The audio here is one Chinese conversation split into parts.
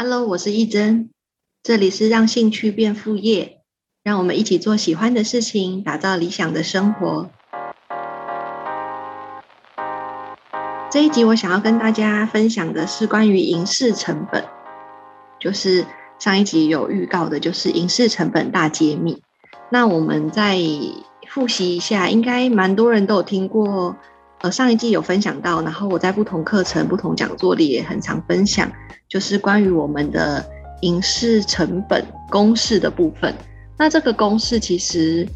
Hello，我是易珍，这里是让兴趣变副业，让我们一起做喜欢的事情，打造理想的生活。这一集我想要跟大家分享的是关于营事成本，就是上一集有预告的，就是营事成本大揭秘。那我们再复习一下，应该蛮多人都有听过。呃，上一季有分享到，然后我在不同课程、不同讲座里也很常分享，就是关于我们的影视成本公式的部分。那这个公式其实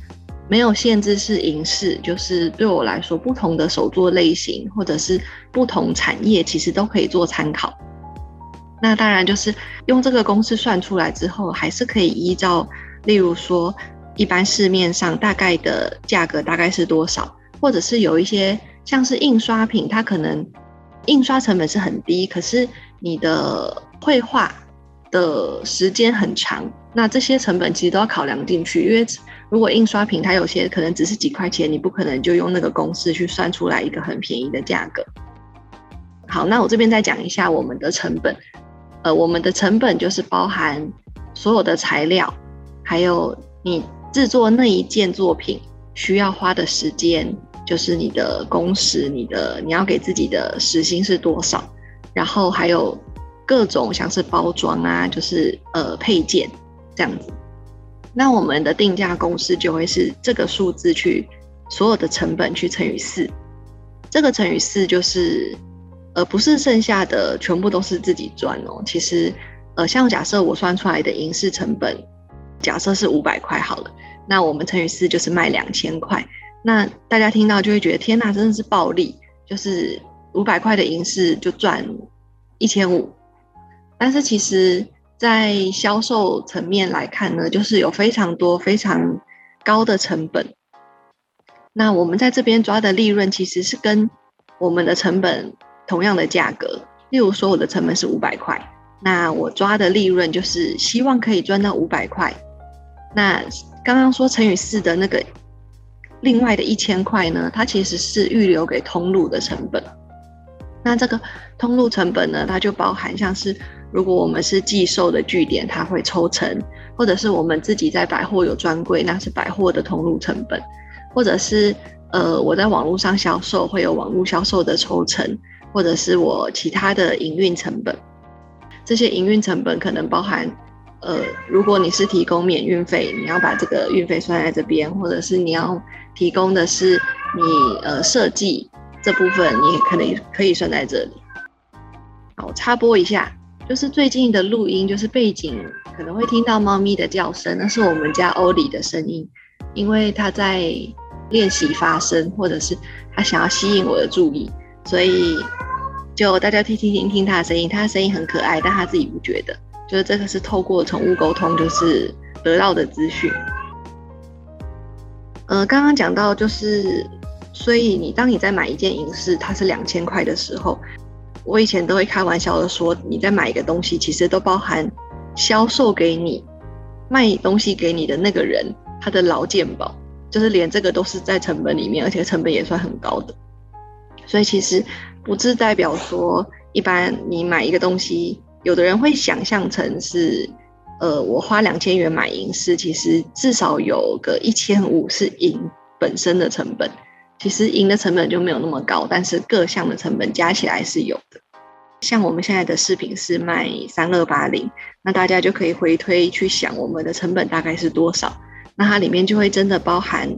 没有限制是影视，就是对我来说，不同的手作类型或者是不同产业，其实都可以做参考。那当然就是用这个公式算出来之后，还是可以依照，例如说，一般市面上大概的价格大概是多少，或者是有一些。像是印刷品，它可能印刷成本是很低，可是你的绘画的时间很长，那这些成本其实都要考量进去。因为如果印刷品它有些可能只是几块钱，你不可能就用那个公式去算出来一个很便宜的价格。好，那我这边再讲一下我们的成本。呃，我们的成本就是包含所有的材料，还有你制作那一件作品需要花的时间。就是你的工时，你的你要给自己的时薪是多少，然后还有各种像是包装啊，就是呃配件这样子。那我们的定价公式就会是这个数字去所有的成本去乘以四，这个乘以四就是呃不是剩下的全部都是自己赚哦。其实呃像假设我算出来的银饰成本，假设是五百块好了，那我们乘以四就是卖两千块。那大家听到就会觉得天呐，真的是暴利，就是五百块的银饰就赚一千五。但是其实，在销售层面来看呢，就是有非常多非常高的成本。那我们在这边抓的利润其实是跟我们的成本同样的价格。例如说，我的成本是五百块，那我抓的利润就是希望可以赚到五百块。那刚刚说乘以四的那个。另外的一千块呢，它其实是预留给通路的成本。那这个通路成本呢，它就包含像是如果我们是寄售的据点，它会抽成；或者是我们自己在百货有专柜，那是百货的通路成本；或者是呃我在网络上销售会有网络销售的抽成；或者是我其他的营运成本。这些营运成本可能包含。呃，如果你是提供免运费，你要把这个运费算在这边，或者是你要提供的是你呃设计这部分，你可能可以算在这里。好，插播一下，就是最近的录音，就是背景可能会听到猫咪的叫声，那是我们家欧里的声音，因为它在练习发声，或者是它想要吸引我的注意，所以就大家听听听听它的声音，它的声音很可爱，但它自己不觉得。就是这个是透过宠物沟通，就是得到的资讯。呃，刚刚讲到就是，所以你当你在买一件银饰，它是两千块的时候，我以前都会开玩笑的说，你在买一个东西，其实都包含销售给你、卖东西给你的那个人他的劳健保，就是连这个都是在成本里面，而且成本也算很高的。所以其实不是代表说，一般你买一个东西。有的人会想象成是，呃，我花两千元买银饰，其实至少有个一千五是银本身的成本。其实银的成本就没有那么高，但是各项的成本加起来是有的。像我们现在的饰品是卖三二八零，那大家就可以回推去想我们的成本大概是多少，那它里面就会真的包含，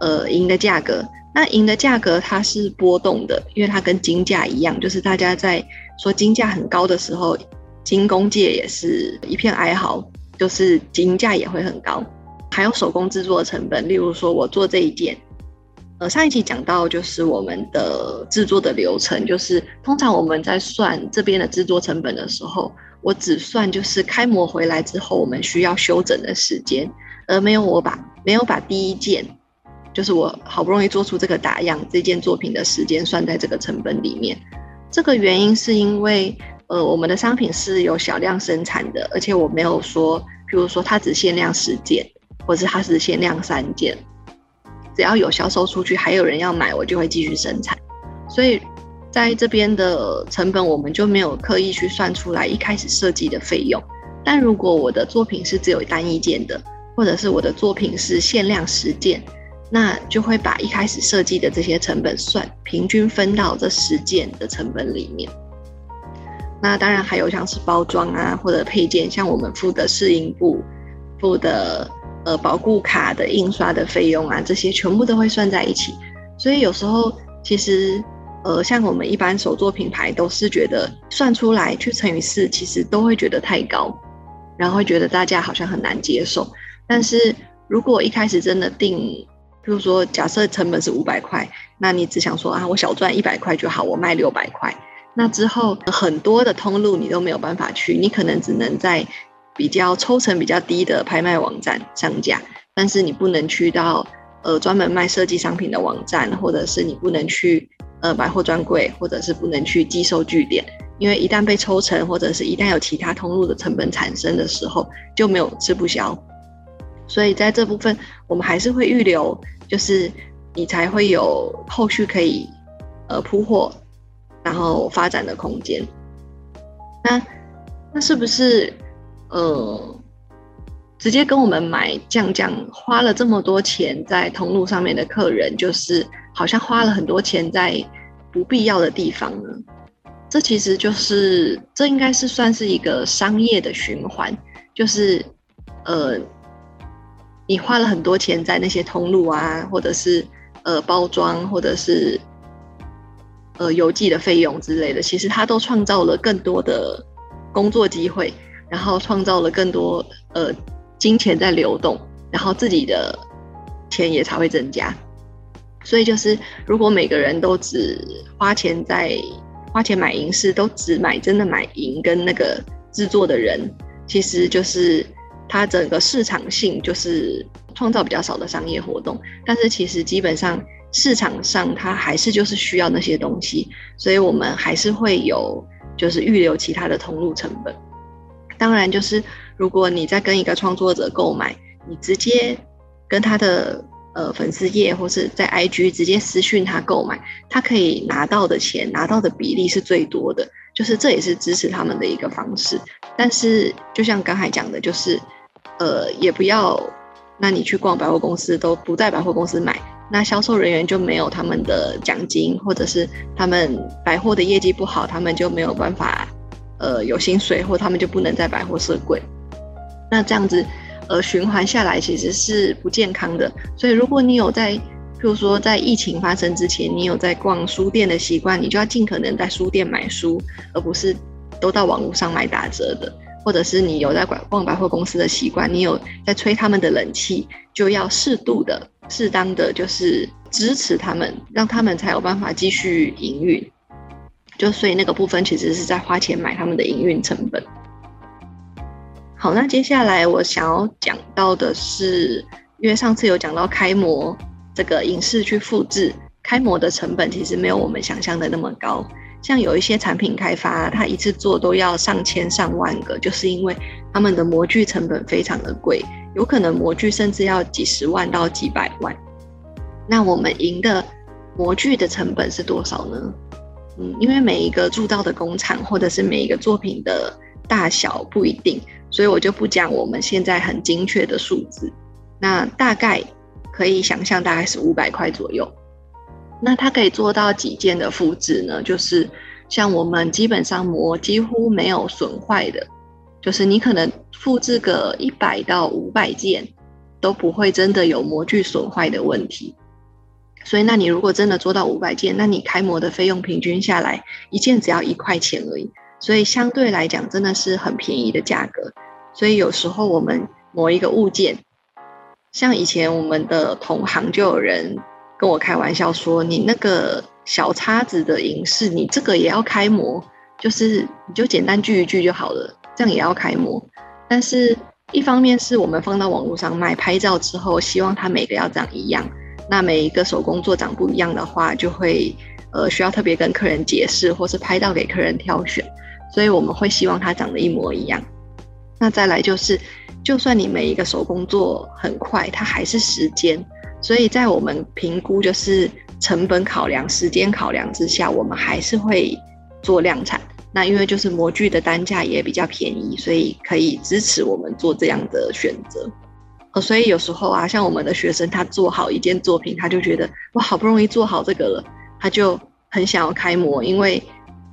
呃，银的价格。那银的价格它是波动的，因为它跟金价一样，就是大家在说金价很高的时候。金工界也是一片哀嚎，就是金价也会很高，还有手工制作的成本。例如说，我做这一件，呃，上一期讲到就是我们的制作的流程，就是通常我们在算这边的制作成本的时候，我只算就是开模回来之后我们需要修整的时间，而没有我把没有把第一件，就是我好不容易做出这个打样这件作品的时间算在这个成本里面。这个原因是因为。呃，我们的商品是有小量生产的，而且我没有说，比如说它只限量十件，或是它是限量三件，只要有销售出去，还有人要买，我就会继续生产。所以在这边的成本，我们就没有刻意去算出来一开始设计的费用。但如果我的作品是只有单一件的，或者是我的作品是限量十件，那就会把一开始设计的这些成本算平均分到这十件的成本里面。那当然还有像是包装啊，或者配件，像我们付的试印布、付的呃保固卡的印刷的费用啊，这些全部都会算在一起。所以有时候其实呃，像我们一般手作品牌都是觉得算出来去乘以四，其实都会觉得太高，然后会觉得大家好像很难接受。但是如果一开始真的定，比如说假设成本是五百块，那你只想说啊，我小赚一百块就好，我卖六百块。那之后很多的通路你都没有办法去，你可能只能在比较抽成比较低的拍卖网站上架，但是你不能去到呃专门卖设计商品的网站，或者是你不能去呃百货专柜，或者是不能去寄售据点，因为一旦被抽成，或者是一旦有其他通路的成本产生的时候，就没有吃不消。所以在这部分，我们还是会预留，就是你才会有后续可以呃铺货。然后发展的空间，那那是不是呃直接跟我们买酱酱花了这么多钱在通路上面的客人，就是好像花了很多钱在不必要的地方呢？这其实就是这应该是算是一个商业的循环，就是呃你花了很多钱在那些通路啊，或者是呃包装，或者是。呃，邮寄的费用之类的，其实它都创造了更多的工作机会，然后创造了更多呃金钱在流动，然后自己的钱也才会增加。所以就是，如果每个人都只花钱在花钱买银饰，都只买真的买银跟那个制作的人，其实就是它整个市场性就是创造比较少的商业活动，但是其实基本上。市场上它还是就是需要那些东西，所以我们还是会有就是预留其他的通路成本。当然，就是如果你在跟一个创作者购买，你直接跟他的呃粉丝页或是在 IG 直接私讯他购买，他可以拿到的钱拿到的比例是最多的，就是这也是支持他们的一个方式。但是就像刚才讲的，就是呃也不要，那你去逛百货公司都不在百货公司买。那销售人员就没有他们的奖金，或者是他们百货的业绩不好，他们就没有办法，呃，有薪水，或他们就不能在百货设柜。那这样子，呃，循环下来其实是不健康的。所以，如果你有在，譬如说在疫情发生之前，你有在逛书店的习惯，你就要尽可能在书店买书，而不是都到网络上买打折的。或者是你有在逛逛百货公司的习惯，你有在吹他们的冷气，就要适度的、适当的，就是支持他们，让他们才有办法继续营运。就所以那个部分其实是在花钱买他们的营运成本。好，那接下来我想要讲到的是，因为上次有讲到开模这个影视去复制，开模的成本其实没有我们想象的那么高。像有一些产品开发，它一次做都要上千上万个，就是因为他们的模具成本非常的贵，有可能模具甚至要几十万到几百万。那我们赢的模具的成本是多少呢？嗯，因为每一个铸造的工厂或者是每一个作品的大小不一定，所以我就不讲我们现在很精确的数字。那大概可以想象，大概是五百块左右。那它可以做到几件的复制呢？就是像我们基本上膜几乎没有损坏的，就是你可能复制个一百到五百件都不会真的有模具损坏的问题。所以，那你如果真的做到五百件，那你开模的费用平均下来一件只要一块钱而已，所以相对来讲真的是很便宜的价格。所以有时候我们某一个物件，像以前我们的同行就有人。跟我开玩笑说：“你那个小叉子的影视，你这个也要开模，就是你就简单锯一锯就好了，这样也要开模。但是，一方面是我们放到网络上卖，拍照之后希望它每个要长一样。那每一个手工做长不一样的话，就会呃需要特别跟客人解释，或是拍到给客人挑选。所以我们会希望它长得一模一样。那再来就是，就算你每一个手工做很快，它还是时间。”所以在我们评估，就是成本考量、时间考量之下，我们还是会做量产。那因为就是模具的单价也比较便宜，所以可以支持我们做这样的选择。呃，所以有时候啊，像我们的学生，他做好一件作品，他就觉得我，好不容易做好这个了，他就很想要开模，因为，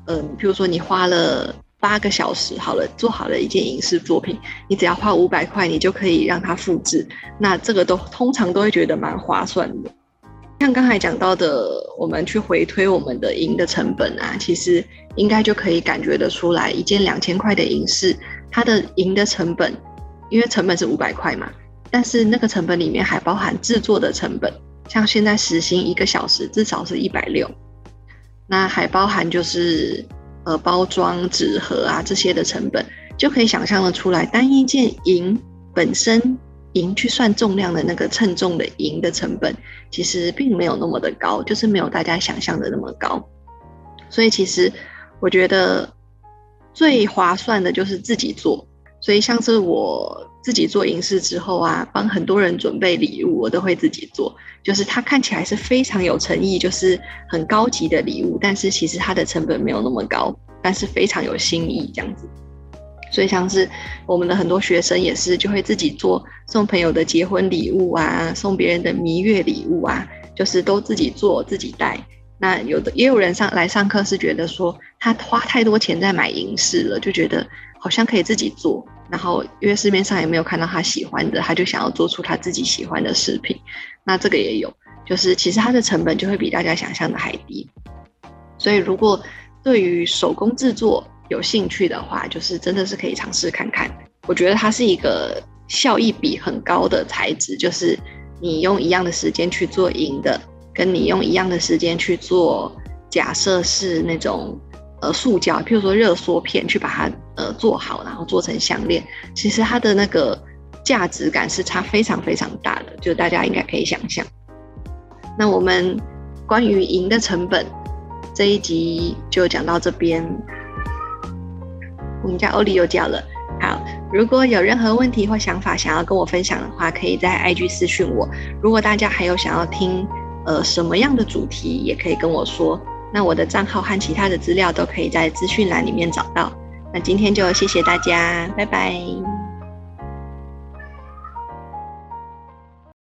嗯，比如说你花了八个小时，好了，做好了一件影视作品，你只要花五百块，你就可以让它复制，那这个都通常都会觉得蛮划算的。像刚才讲到的，我们去回推我们的银的成本啊，其实应该就可以感觉得出来，一件两千块的影视，它的银的成本，因为成本是五百块嘛。但是那个成本里面还包含制作的成本，像现在时薪一个小时至少是一百六，那还包含就是呃包装纸盒啊这些的成本，就可以想象的出来，单一件银本身银去算重量的那个称重的银的成本，其实并没有那么的高，就是没有大家想象的那么高，所以其实我觉得最划算的就是自己做。所以像是我自己做影视之后啊，帮很多人准备礼物，我都会自己做。就是它看起来是非常有诚意，就是很高级的礼物，但是其实它的成本没有那么高，但是非常有心意这样子。所以像是我们的很多学生也是，就会自己做送朋友的结婚礼物啊，送别人的蜜月礼物啊，就是都自己做自己带。那有的也有人上来上课是觉得说他花太多钱在买银饰了，就觉得。好像可以自己做，然后因为市面上也没有看到他喜欢的，他就想要做出他自己喜欢的饰品。那这个也有，就是其实它的成本就会比大家想象的还低。所以如果对于手工制作有兴趣的话，就是真的是可以尝试看看。我觉得它是一个效益比很高的材质，就是你用一样的时间去做银的，跟你用一样的时间去做，假设是那种。呃，塑胶，譬如说热缩片，去把它呃做好，然后做成项链，其实它的那个价值感是差非常非常大的，就大家应该可以想象。那我们关于银的成本这一集就讲到这边。我们家欧里又叫了，好，如果有任何问题或想法想要跟我分享的话，可以在 IG 私讯我。如果大家还有想要听呃什么样的主题，也可以跟我说。那我的账号和其他的资料都可以在资讯栏里面找到。那今天就谢谢大家，拜拜。